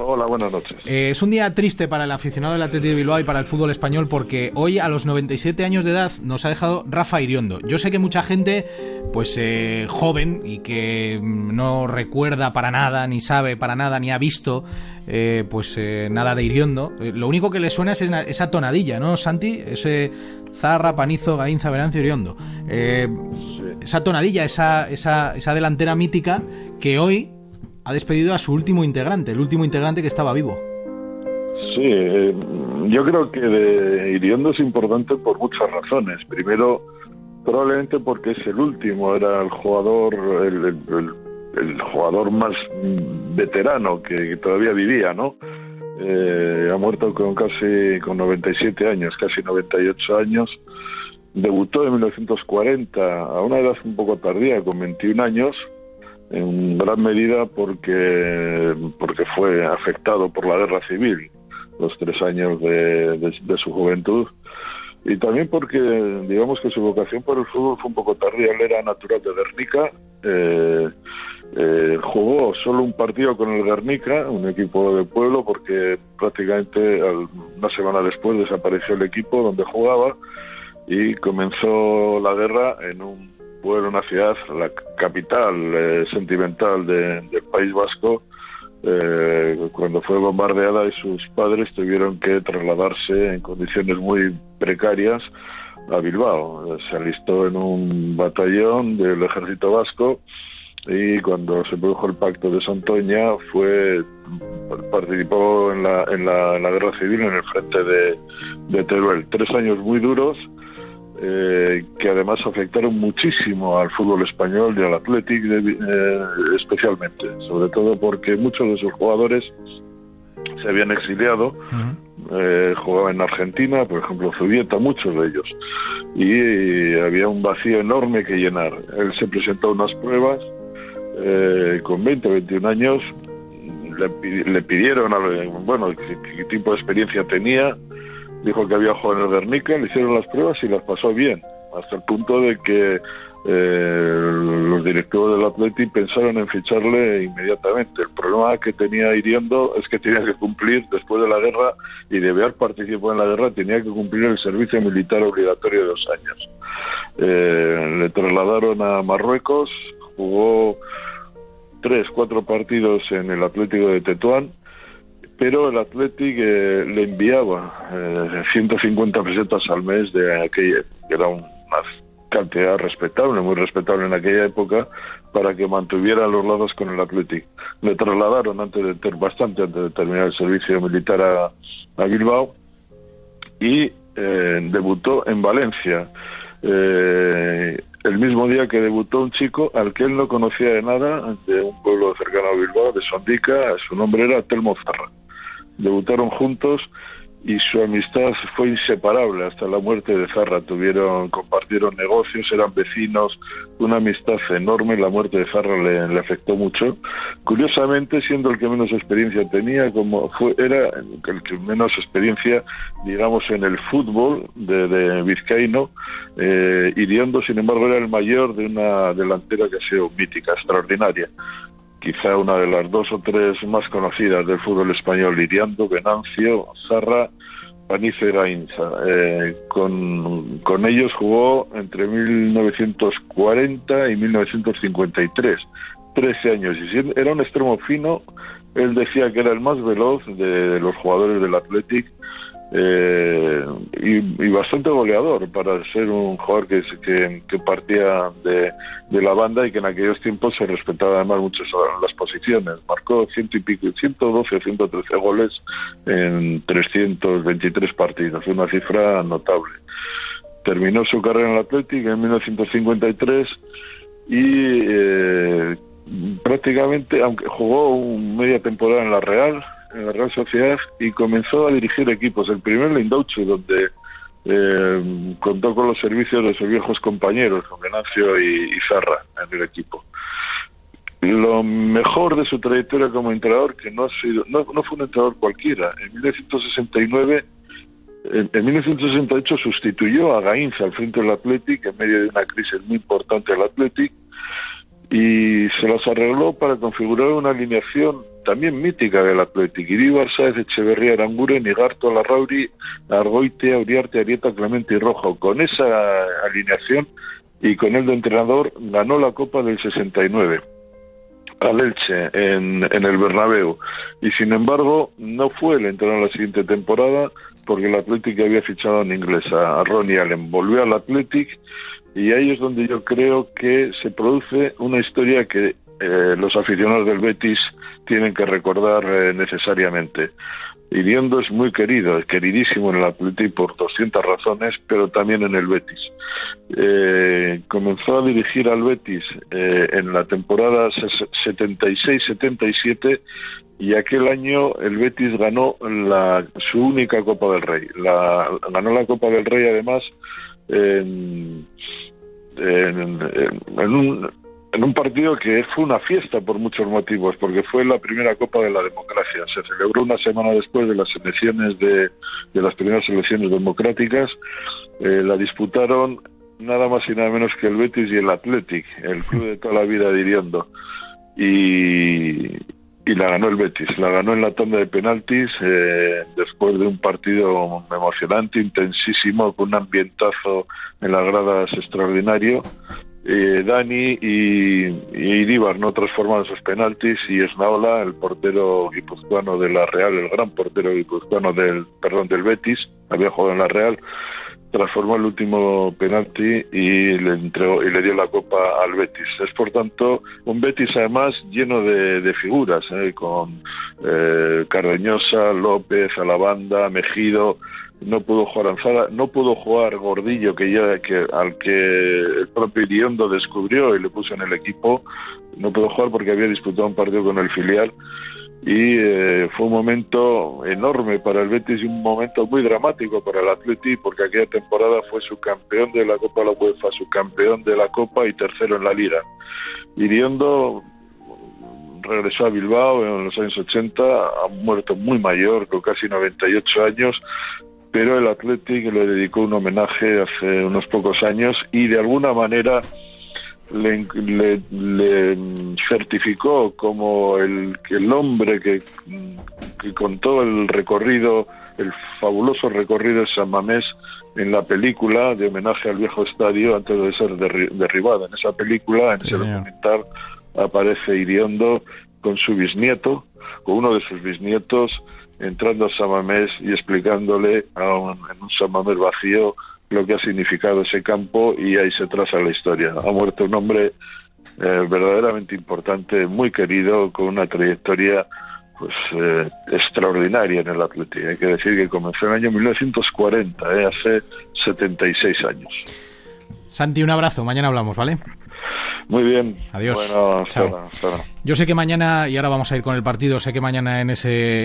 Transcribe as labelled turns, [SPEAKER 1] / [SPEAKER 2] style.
[SPEAKER 1] Hola, buenas noches.
[SPEAKER 2] Eh, es un día triste para el aficionado del Atlético de Bilbao y para el fútbol español porque hoy a los 97 años de edad nos ha dejado Rafa Iriondo. Yo sé que mucha gente, pues eh, joven y que no recuerda para nada, ni sabe para nada, ni ha visto eh, pues nada de Iriondo. lo único que le suena es esa tonadilla, ¿no, Santi? Ese Zarra, Panizo, Gainza, Verancio, Iriondo. Esa tonadilla, esa, esa, esa delantera mítica que hoy ha despedido a su último integrante, el último integrante que estaba vivo.
[SPEAKER 1] Sí, eh, yo creo que de Iriondo es importante por muchas razones. Primero, probablemente porque es el último, era el jugador, el, jugador más veterano que, todavía vivía, ¿no? Eh, ha muerto con casi con 97 años, casi 98 años. Debutó en 1940 a una edad un poco tardía, con 21 años, en gran medida porque, porque fue afectado por la guerra civil, los tres años de, de, su juventud, y también porque, digamos que su vocación por el fútbol fue un poco tardía. Él era natural de Guernica, eh, eh, jugó solo un partido con el Guernica, un equipo de pueblo, porque prácticamente una semana después desapareció el equipo donde jugaba y comenzó la guerra en un fue una ciudad, la capital eh, sentimental del País Vasco, eh, cuando fue bombardeada y sus padres tuvieron que trasladarse en condiciones muy precarias a Bilbao. Se alistó en un batallón del ejército vasco y cuando se produjo el pacto de Santoña fue participó en la, en la, guerra civil en el frente de, de Teruel. Tres años muy duros eh, que además afectaron muchísimo al fútbol español y al Athletic eh, especialmente, sobre todo porque muchos de sus jugadores se habían exiliado, eh, jugaban en Argentina, por ejemplo Zubieta, muchos de ellos, y había un vacío enorme que llenar. Él se presentó a unas pruebas con 20 o 21 años, le, pidieron, bueno, qué tipo de experiencia tenía, dijo que había jugado en el Guernica, le hicieron las pruebas y las pasó bien, hasta el punto de que eh, los directivos del Athletic pensaron en ficharle inmediatamente. El problema que tenía hiriendo es que tenía que cumplir después de la guerra y de haber participado en la guerra tenía que cumplir el servicio militar obligatorio de dos años. Eh, le trasladaron a Marruecos, jugó tres, cuatro partidos en el Atlético de Tetuán pero el Athletic eh, le enviaba 150 eh, pesetas al mes de aquella, que era una cantidad respetable, muy respetable en aquella época, para que mantuviera los lados con el Athletic. Le trasladaron antes de ter, bastante antes de terminar el servicio militar a, Bilbao y eh, debutó en Valencia. el mismo día que debutó un chico al que él no conocía de nada, de un pueblo cercano a Bilbao, de Sondica, su nombre era Telmo Zarra debutaron juntos y su amistad fue inseparable hasta la muerte de Zarra. Tuvieron, compartieron negocios, eran vecinos, una amistad enorme. La muerte de Zarra le, afectó mucho. Curiosamente, siendo el que menos experiencia tenía, como fue, era el que menos experiencia, digamos, en el fútbol de, de Vizcaíno, eh, Iriondo, sin embargo, era el mayor de una delantera que ha sido mítica, extraordinaria quizá una de las dos o tres más conocidas del fútbol español, Liriando, Venancio, Sarra, Panice Gainza. Eh, con, con ellos jugó entre 1940 y 1953, 13 años. Y era un extremo fino, él decía que era el más veloz de los jugadores del Athletic eh, y, bastante goleador para ser un jugador que, que, partía de, la banda y que en aquellos tiempos se respetaba además mucho las posiciones. Marcó ciento y pico, 112 o 113 goles en 323 partidos, una cifra notable. Terminó su carrera en el Atlético en 1953 y eh, prácticamente, aunque jugó media temporada en la Real, en la Real Sociedad y comenzó a dirigir equipos. El primero en Indauche, donde eh, contó con los servicios de sus viejos compañeros, con Venancio y, Zarra en el equipo. Lo mejor de su trayectoria como entrenador, que no, ha sido, no, fue un entrenador cualquiera, en 1969 en, 1968 sustituyó a Gainza al frente del Athletic en medio de una crisis muy importante del Athletic y se las arregló para configurar una alineación también mítica del Atlético. Iríbar, Sáez, Echeverría, Aranguren, Igarto, Larrauri, Argoite, Auriarte, Arieta, Clemente y Rojo. Con esa alineación y con el de entrenador ganó la Copa del 69 al Elche en, en el Bernabéu y sin embargo no fue el entrenador la siguiente temporada porque el Athletic había fichado en inglés a, Ronnie Allen. Volvió al Athletic y ahí es donde yo creo que se produce una historia que eh, los aficionados del Betis tienen que recordar eh, necesariamente. Iriondo es muy querido, queridísimo en el Athletic por 200 razones, pero también en el Betis. Eh, comenzó a dirigir al Betis en la temporada 76-77 y aquel año el Betis ganó la, su única Copa del Rey. La, ganó la Copa del Rey además en, un, en un partido que fue una fiesta por muchos motivos, porque fue la primera Copa de la Democracia. Se celebró una semana después de las elecciones de, de las primeras elecciones democráticas. Eh, la disputaron nada más y nada menos que el Betis y el Athletic, el club de toda la vida diriendo. Y, y la ganó el Betis. La ganó en la tanda de penaltis eh, después de un partido emocionante, intensísimo, con un ambientazo en las gradas extraordinario. Eh, Dani y, y no transformaron esos penaltis y Esnaola, el portero guipuzcoano de la Real, el gran portero guipuzcoano del, perdón, del Betis, había jugado en la Real, transformó el último penalti y le entregó y le dio la copa al Betis. Es por tanto un Betis además lleno de, figuras, ¿eh? con eh, Cardeñosa, López, Alabanda, Mejido. No pudo jugar Anzara, no pudo jugar Gordillo, que ya que al que el propio Iriondo descubrió y le puso en el equipo. No pudo jugar porque había disputado un partido con el filial y eh, fue un momento enorme para el Betis y un momento muy dramático para el Atleti porque aquella temporada fue subcampeón de la Copa de la UEFA, subcampeón de la Copa y tercero en la Liga. Iriondo regresó a Bilbao en los años 80, ha muerto muy mayor, con casi 98 años, pero el Athletic le dedicó un homenaje hace unos pocos años y de alguna manera le, le, certificó como el, el hombre que, que contó el recorrido, el fabuloso recorrido de San Mamés en la película de homenaje al viejo estadio antes de ser derribado. En esa película, en ese documental, aparece Iriondo con su bisnieto, con uno de sus bisnietos, entrando a San Mamés y explicándole a un, en un San Mamés vacío lo que ha significado ese campo y ahí se traza la historia. Ha muerto un hombre eh, verdaderamente importante, muy querido, con una trayectoria pues eh, extraordinaria en el atletismo. Hay que decir que comenzó en el año 1940, eh, hace 76 años.
[SPEAKER 2] Santi, un abrazo. Mañana hablamos, ¿vale?
[SPEAKER 1] Muy bien.
[SPEAKER 2] Adiós. Bueno, Chao. Yo sé que mañana, y ahora vamos a ir con el partido, sé que mañana en ese